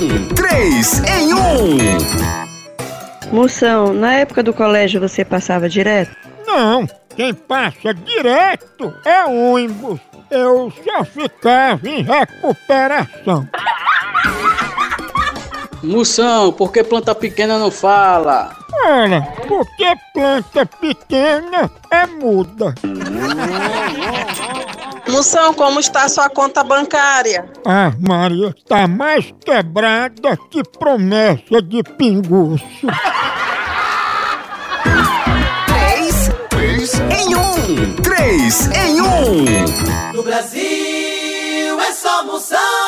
em um. Três em um. Moção, na época do colégio você passava direto? Não, quem passa direto é ônibus. Eu só ficava em recuperação. Moção, por que planta pequena não fala? Ora, porque planta pequena é muda. Moção, como está a sua conta bancária? Ah, Maria, tá mais quebrada que promessa de pinguço. Três, três em um. Três em um. No Brasil é só moção.